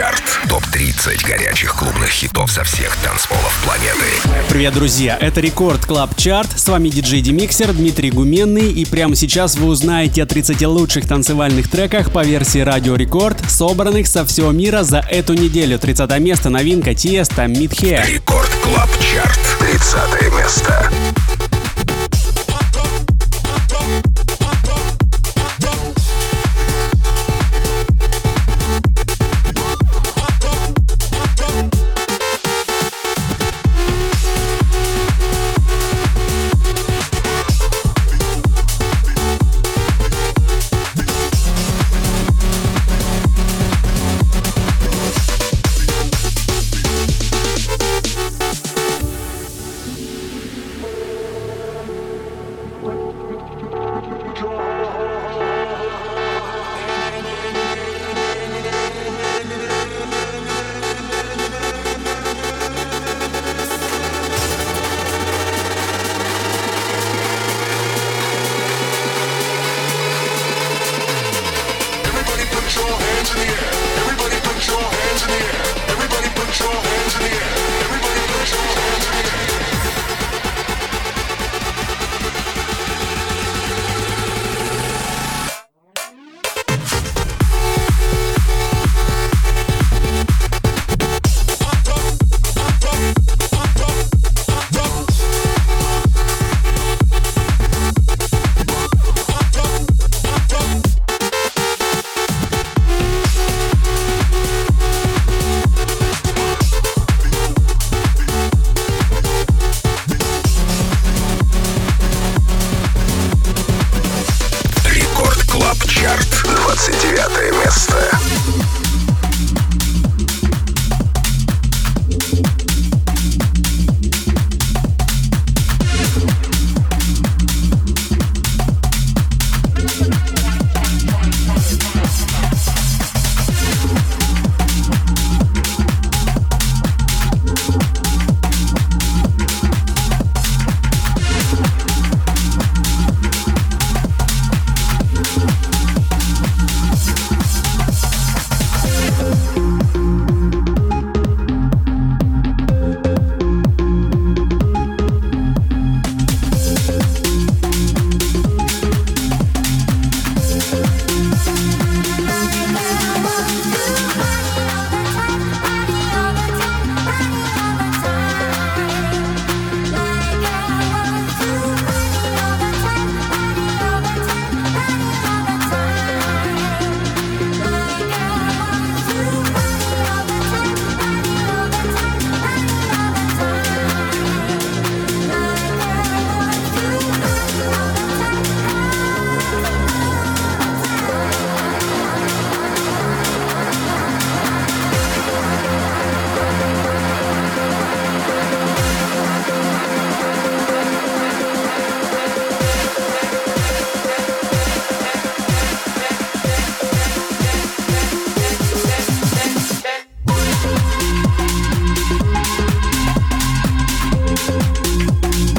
Чарт. Топ-30 горячих клубных хитов со всех танцполов планеты. Привет, друзья! Это Record Club Chart. С вами диджей DimixeR Дмитрий Гуменный. И прямо сейчас вы узнаете о 30 лучших танцевальных треках по версии Радио Рекорд, собранных со всего мира за эту неделю. 30 место новинка Tiësto, Meet Her. Record Club Chart. 30 место.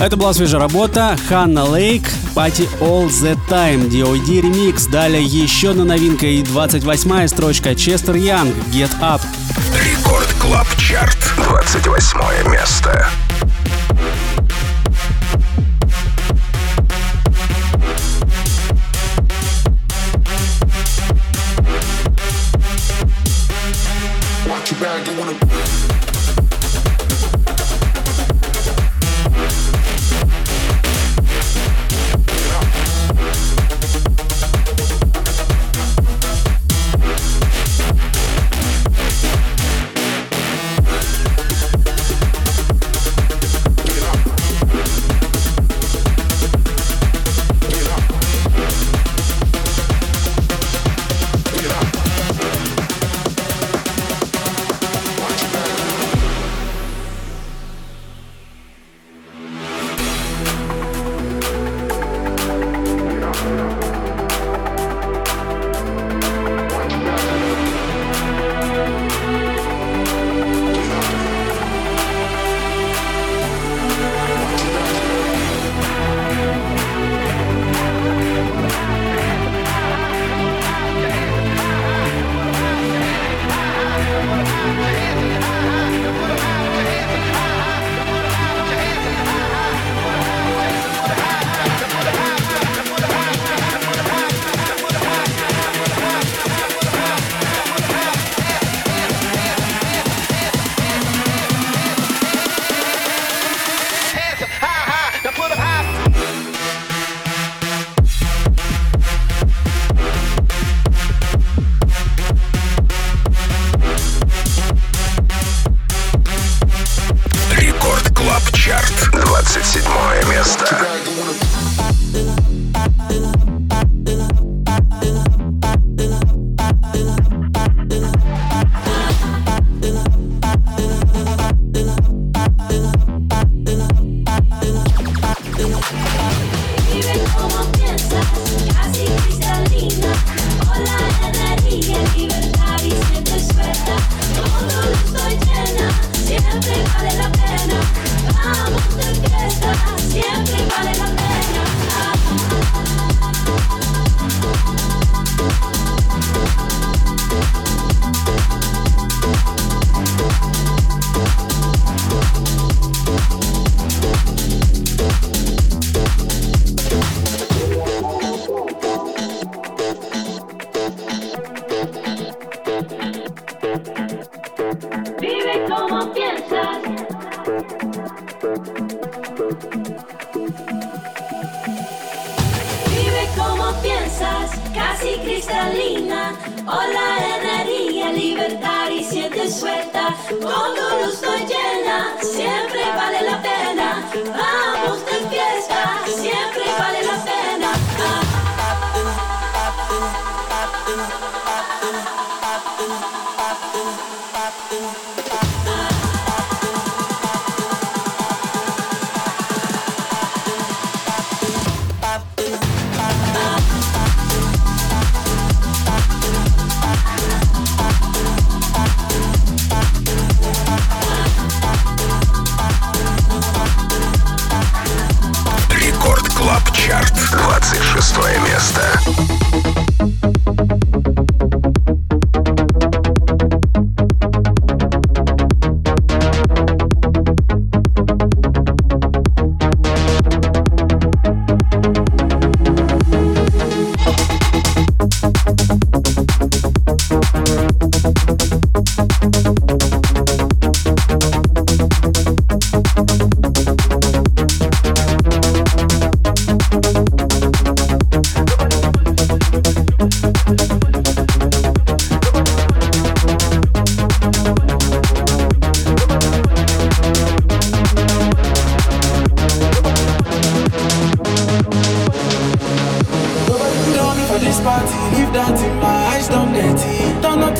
Это была свежая работа Hannah Laing, Party All The Time, DOD ремикс. Далее еще на новинка и 28-я строчка Chester Young, Get Up. Record Club Chart, 28 место. Vive como piensas, casi cristalina, o la energía libertar y siente suelta, con tu luz no llena, siempre vale la pena, vamos de fiesta, siempre vale la pena. Ah. шестое место.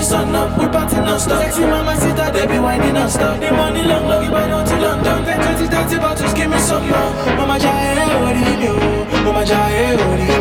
the sun up, we party non-stop Sexy mama sit that they be whining non-stop The money long, long, if I don't till London Ten, twenty, thirty bottles, give me some more Mama Jai, eh, what do you do? Mama Jai, eh, what do you do?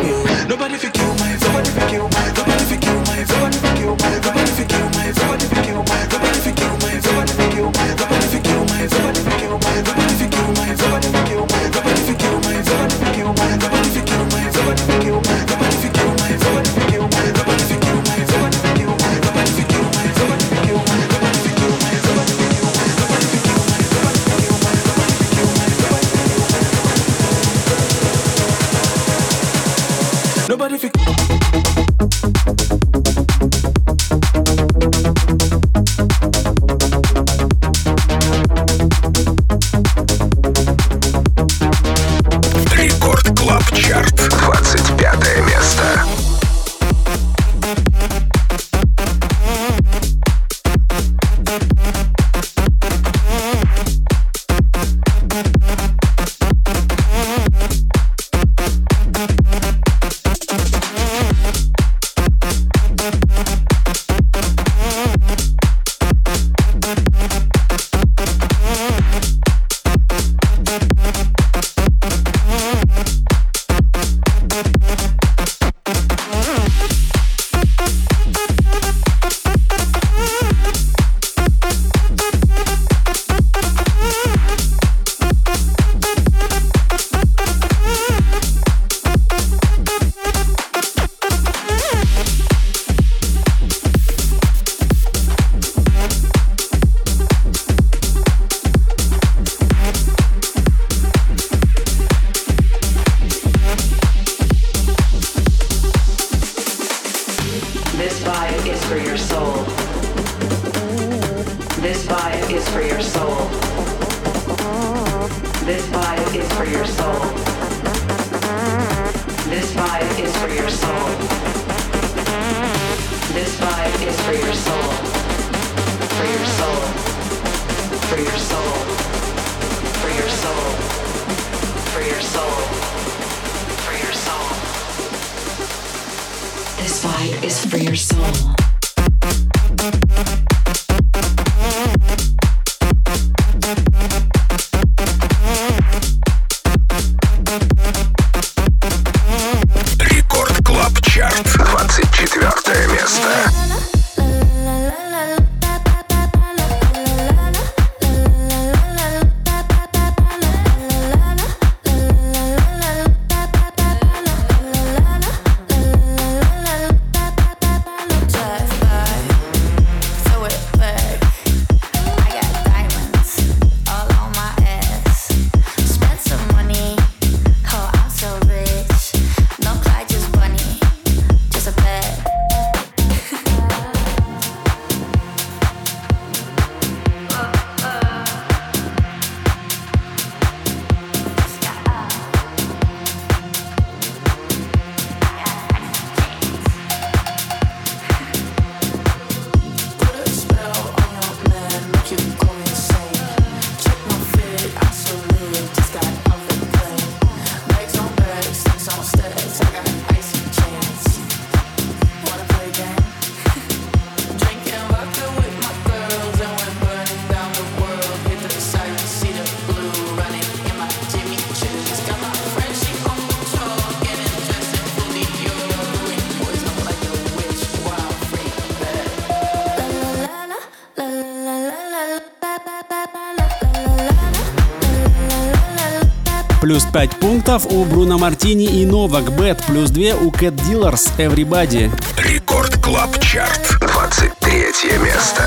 5 пунктов у Bruno Martini и Новак Бет. Плюс 2 у Cat Dealers Everybody. Record Club Chart. 23 место.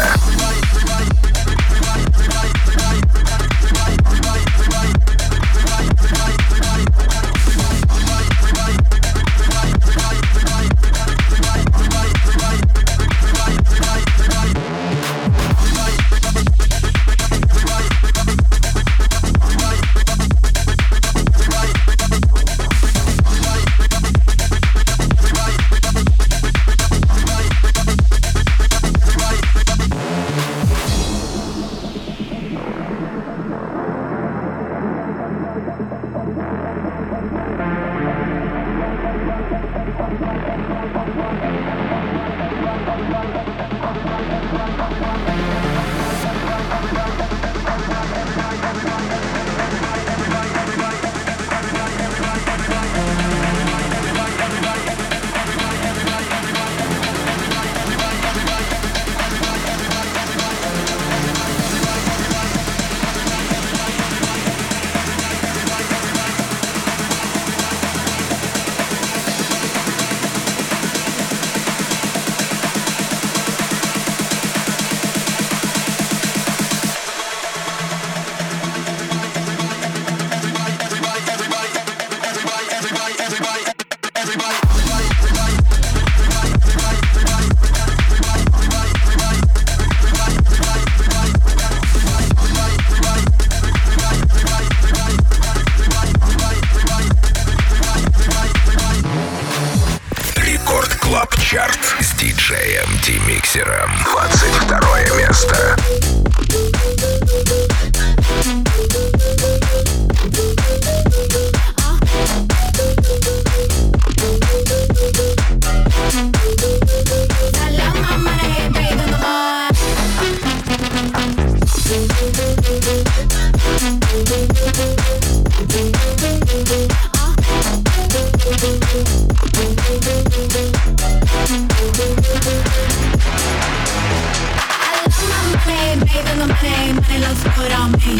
good on me.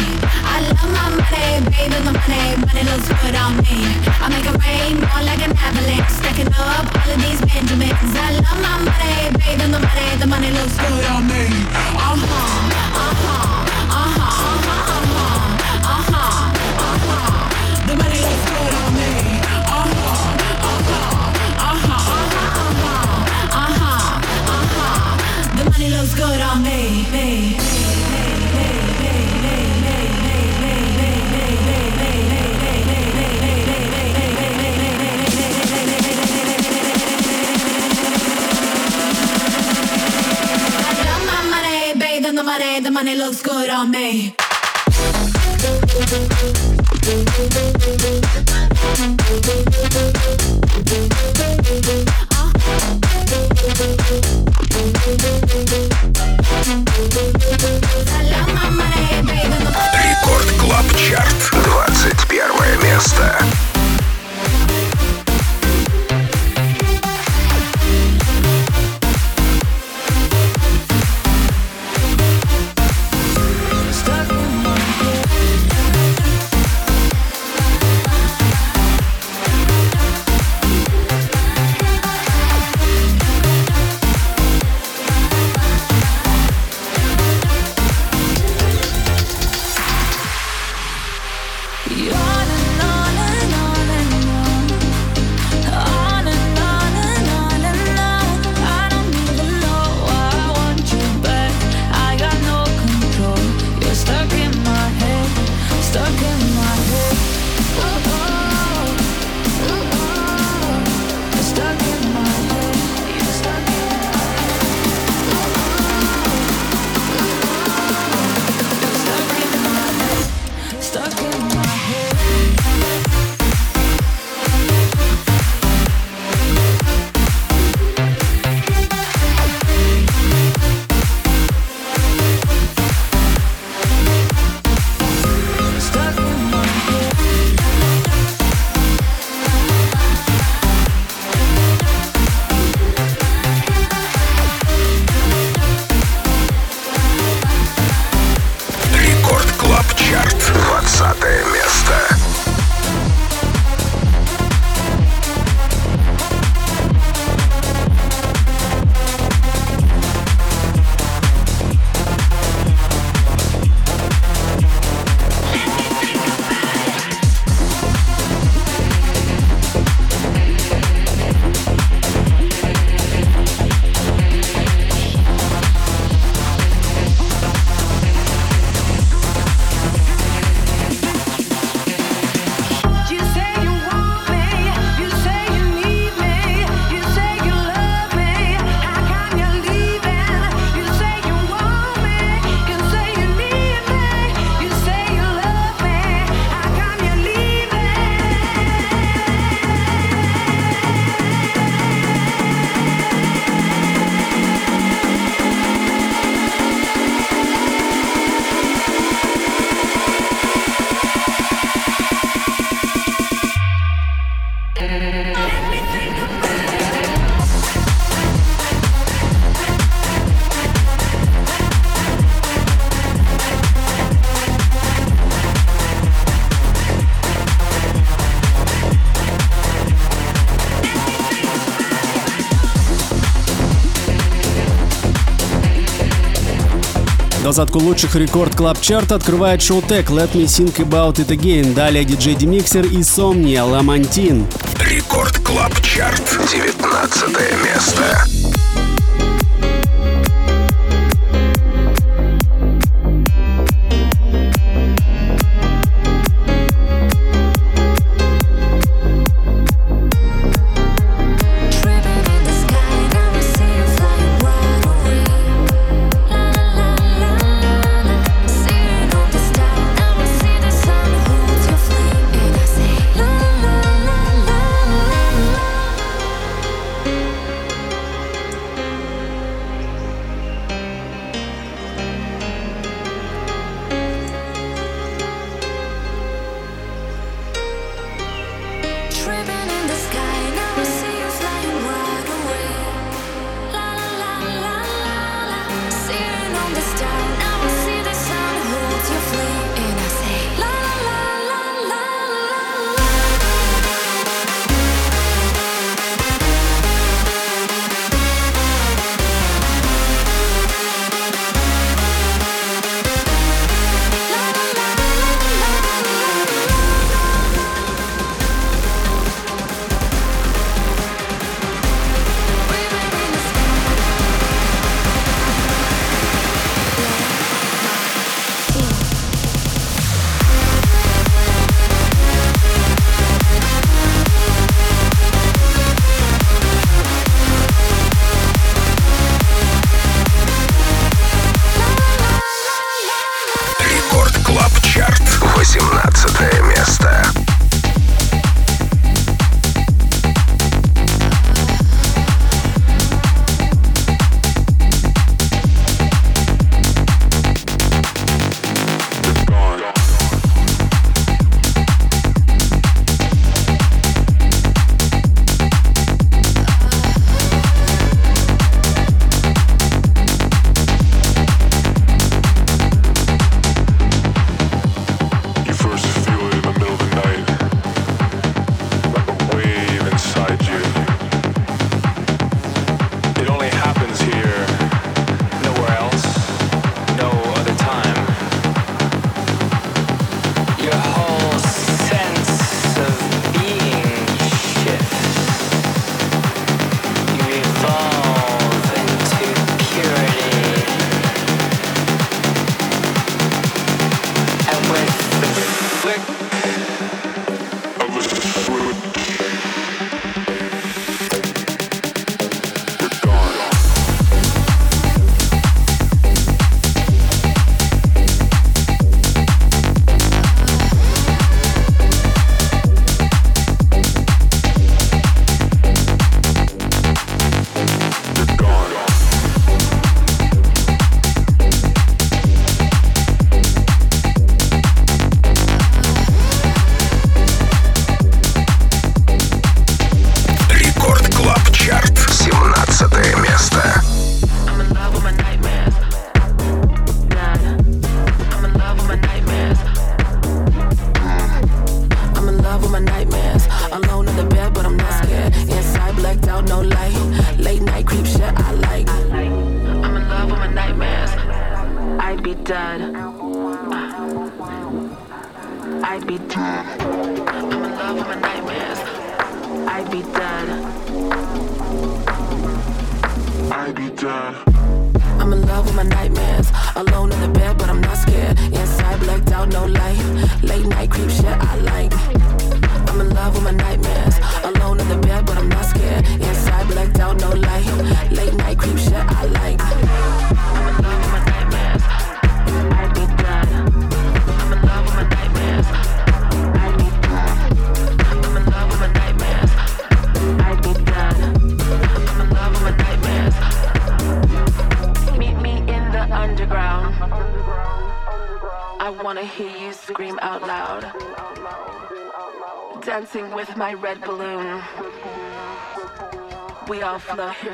I love my money, baby, the money, money looks good on me. I make it rain more like an avalanche, stacking up all of these Benjamins. I love my money, baby, my money, the money looks good on me. Uh huh, uh huh, uh huh, uh huh, uh huh, uh huh, uh huh. The money looks good on me. Uh huh, uh huh, uh huh, uh huh, uh huh, uh huh. The money looks good on me, me. party, the money looks good on me. Рекорд Клаб Чарт, 21 место. Двадцатку лучших Record Club Чарта открывает Showtek Let Me Think About It Again. Далее диджей DimixeR и Somnia Ламантин. Record Club Chart. 19 место.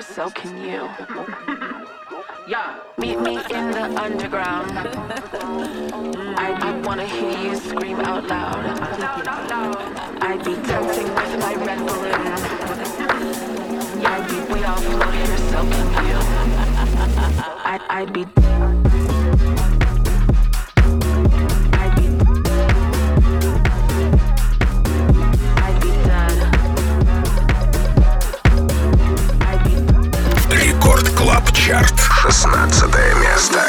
So can you. yeah. Meet me in the underground. I, wanna hear you scream out loud. I'd be dancing with my red balloon. I'd we all flow here, so can you. I, I'd be. Чарт. 16 место.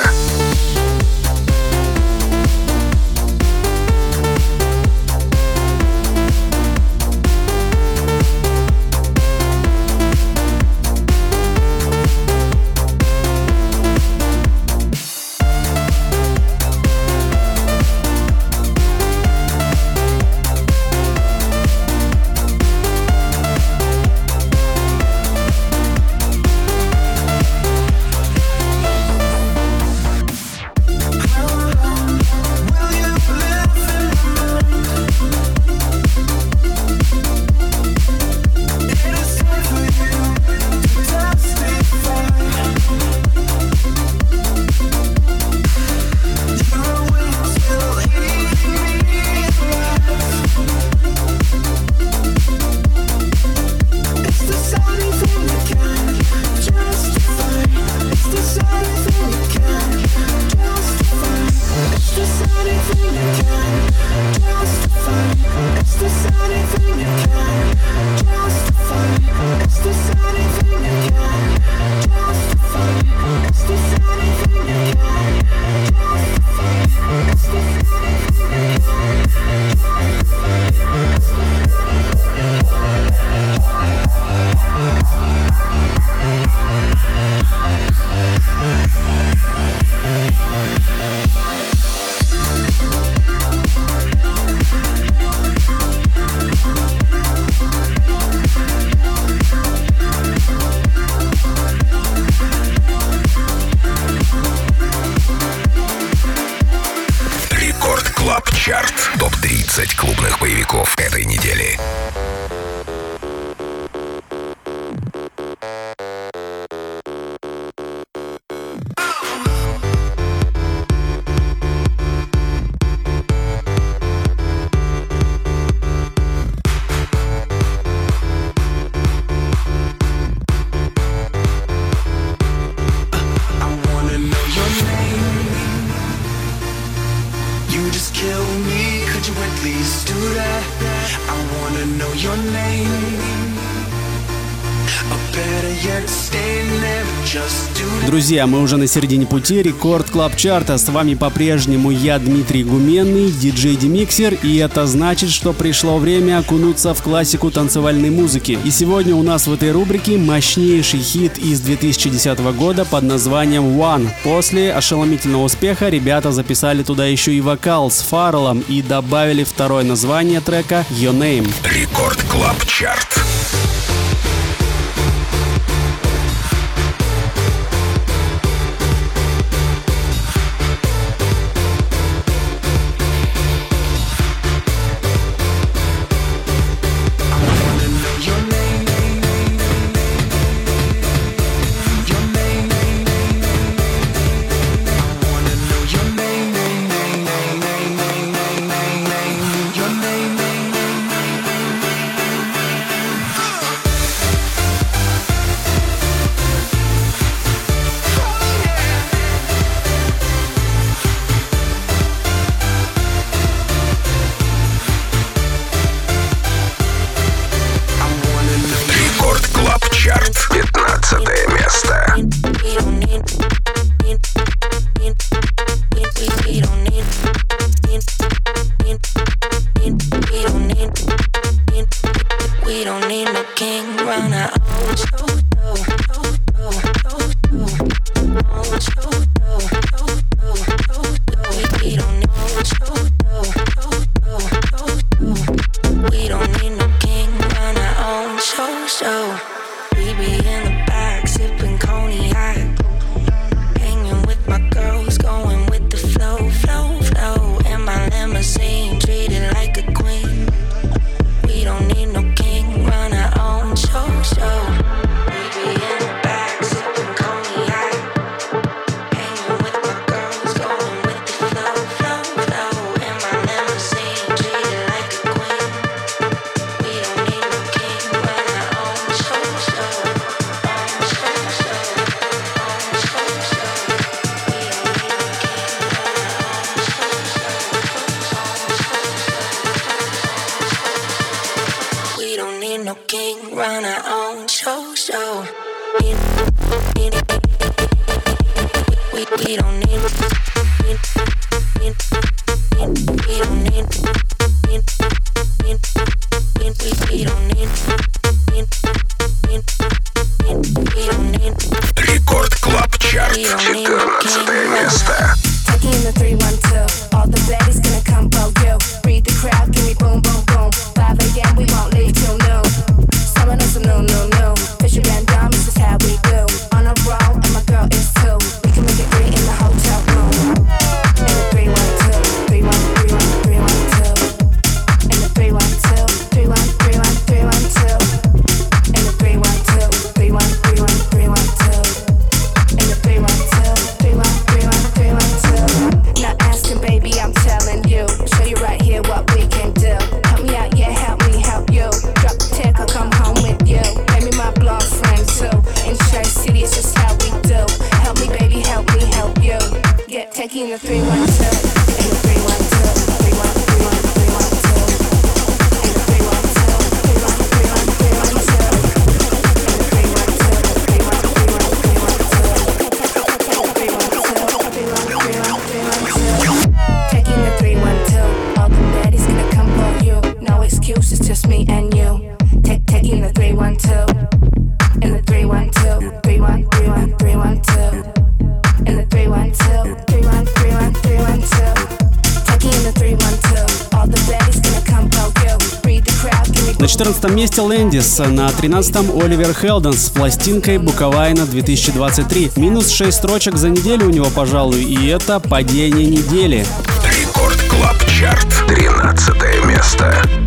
Could you at least do that? I wanna know your name Друзья, мы уже на середине пути Record Club Чарта. С вами по-прежнему я, Дмитрий Гуменный, диджей DimixeR, и это значит, что пришло время окунуться в классику танцевальной музыки. И сегодня у нас в этой рубрике мощнейший хит из 2010 года под названием One. После ошеломительного успеха ребята записали туда еще и вокал с Фарреллом и добавили второе название трека Your Name. Рекорд Клаб Чарт. Landis, на 13 Oliver Heldens с пластинкой Bucovina 2023. Минус 6 строчек за неделю у него, пожалуй, и это падение недели. Record Club Chart, 13 место.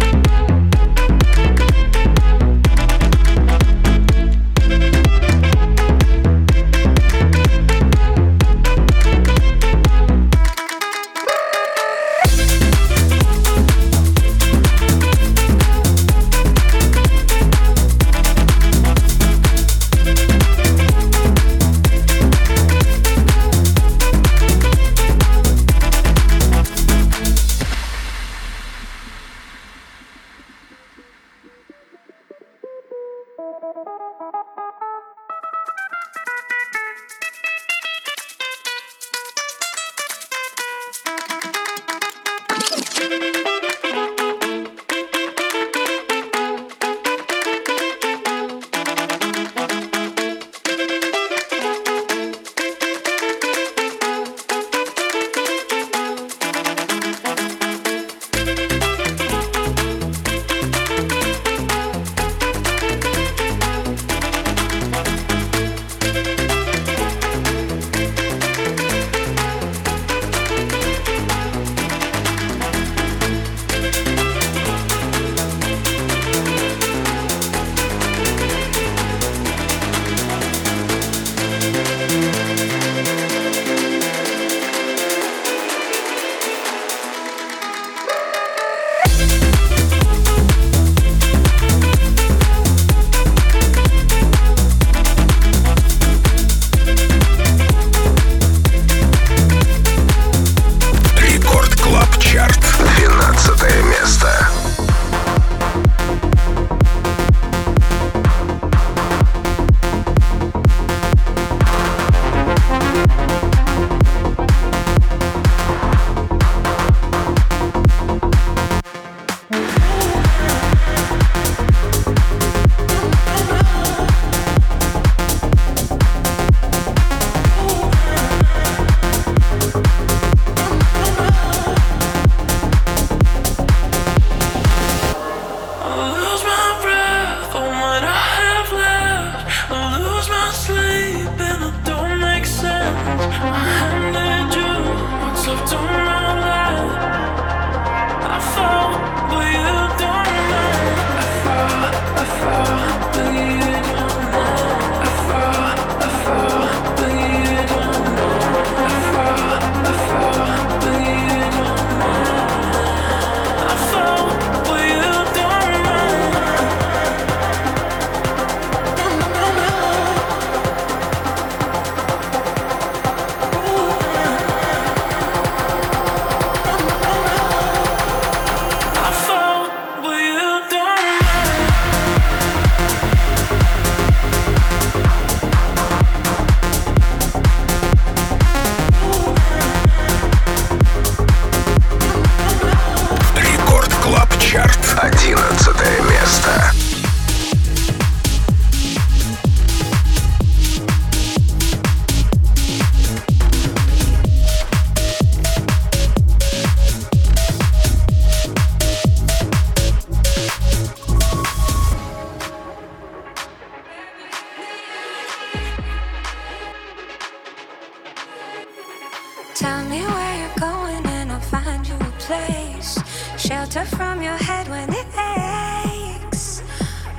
From your head when it aches.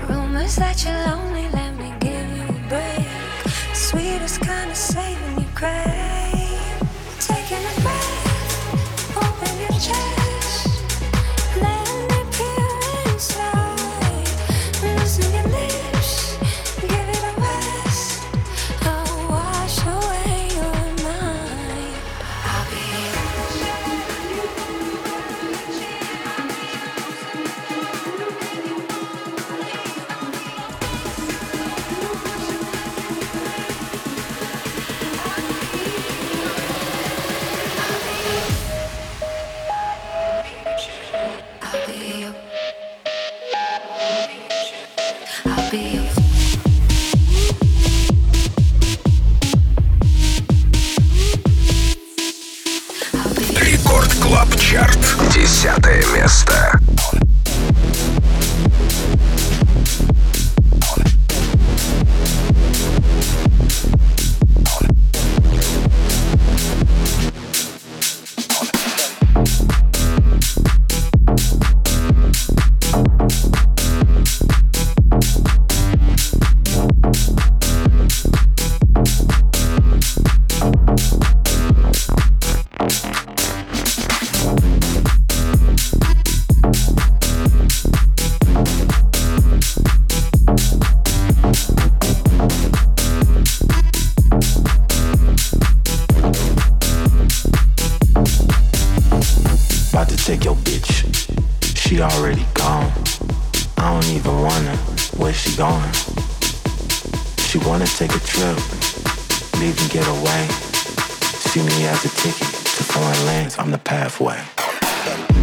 Rumors that you're lonely. she already gone. I don't even wanna, where's she going? She wanna take a trip, leave and get away. See me as a ticket to foreign lands, I'm the pathway.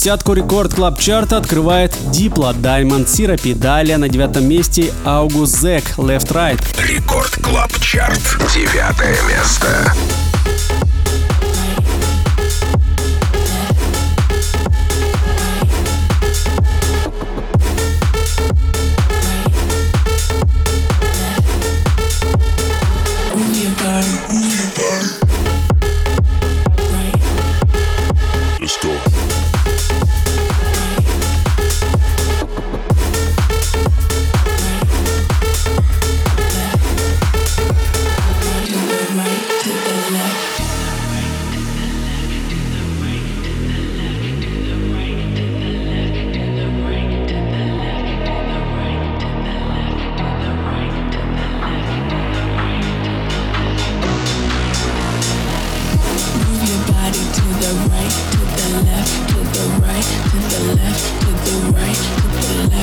Десятку рекорд клаб чарта открывает Diplo Diamond Сиропи, Далее на девятом месте Аугус Зек Left Right. Рекорд клаб чарт. Девятое место.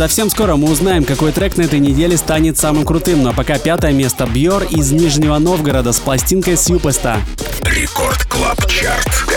Совсем скоро мы узнаем, какой трек на этой неделе станет самым крутым, но пока пятое место Бьор из Нижнего Новгорода с пластинкой Superstar. Record Club Chart.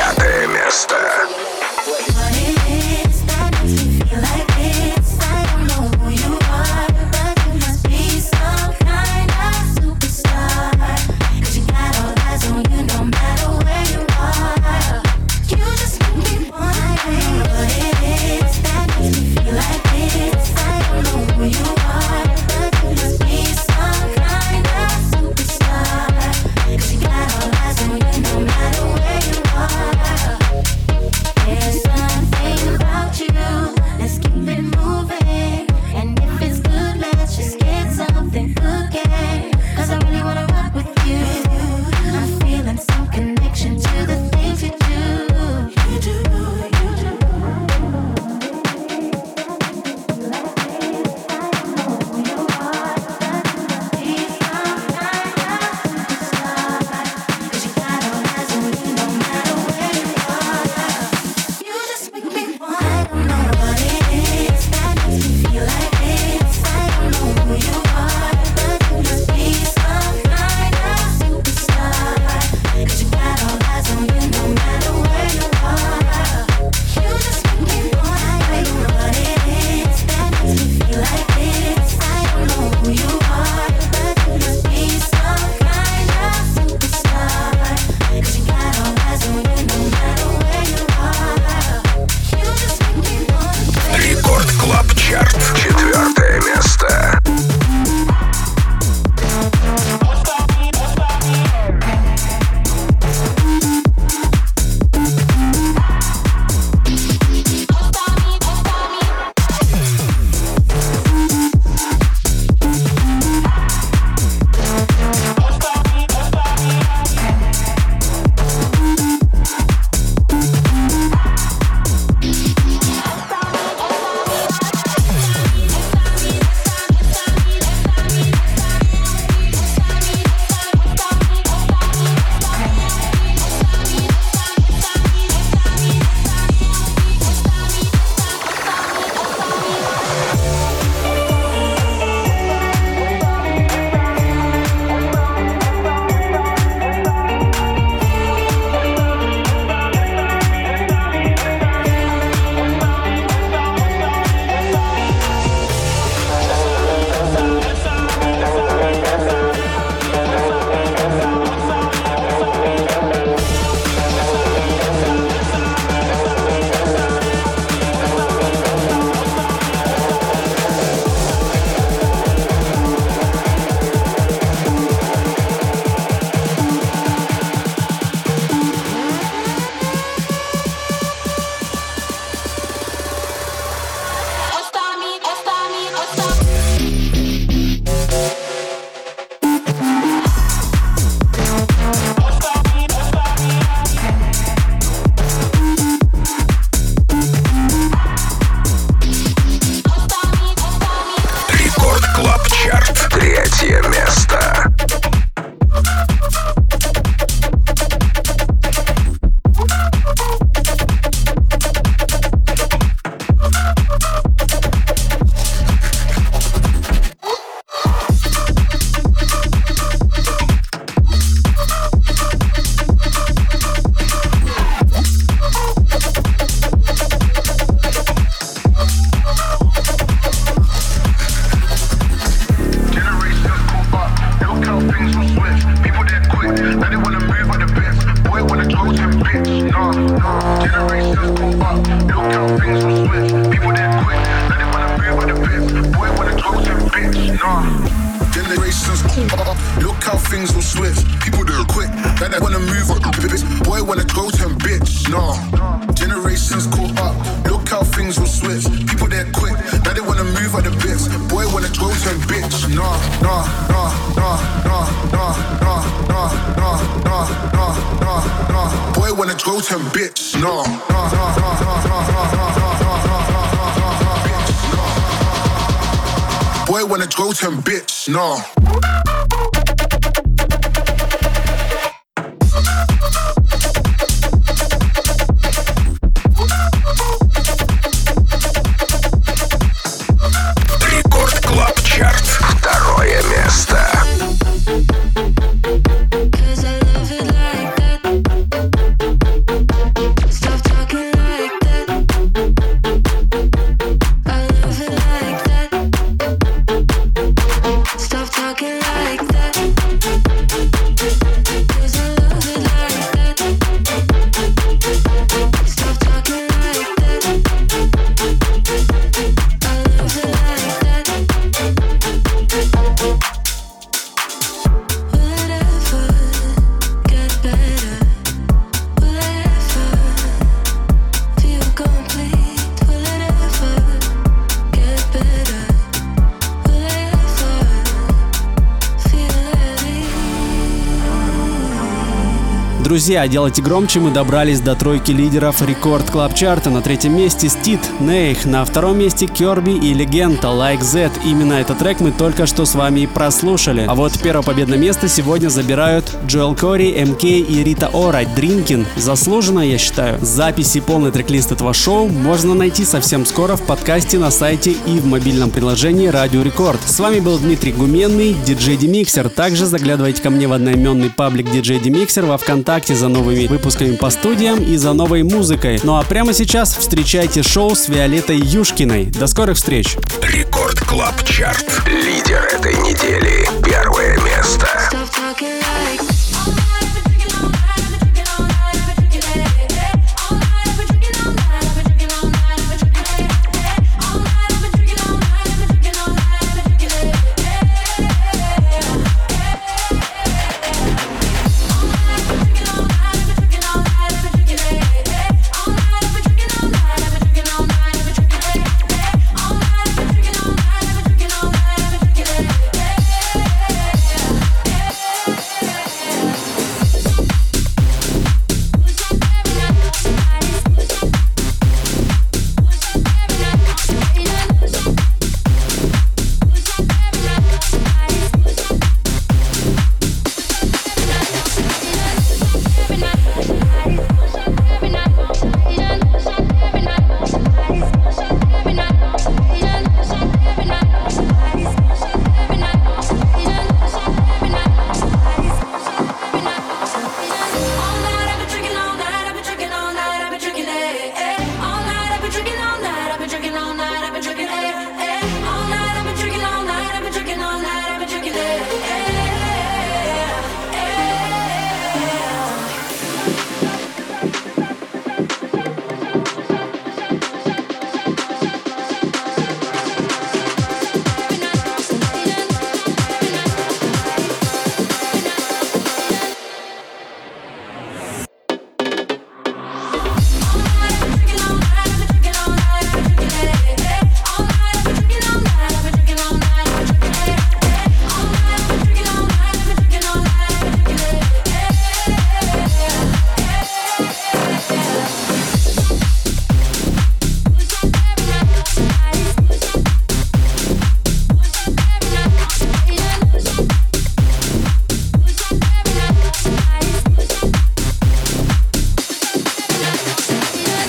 Друзья, делайте громче, мы добрались до тройки лидеров Record Club Чарта. На третьем месте Стит, Нейх, на втором месте Керби и Легенда, Like This. Именно этот трек мы только что с вами прослушали. А вот первое победное место сегодня забирают Joel Corry, MK и Rita Ora, Drinkin'. Заслуженно, я считаю. Записи и полный трек-лист этого шоу можно найти совсем скоро в подкасте на сайте и в мобильном приложении Радио Рекорд. С вами был Дмитрий Гуменный, диджей DimixeR. Также заглядывайте ко мне в одноименный паблик диджей DimixeR во Вконтакте следите за новыми выпусками по студиям и за новой музыкой. Ну а прямо сейчас встречайте шоу с Виолеттой Юшкиной. До скорых встреч! Рекорд Клаб Чарт. Лидер этой недели. Первое место. Stop talking like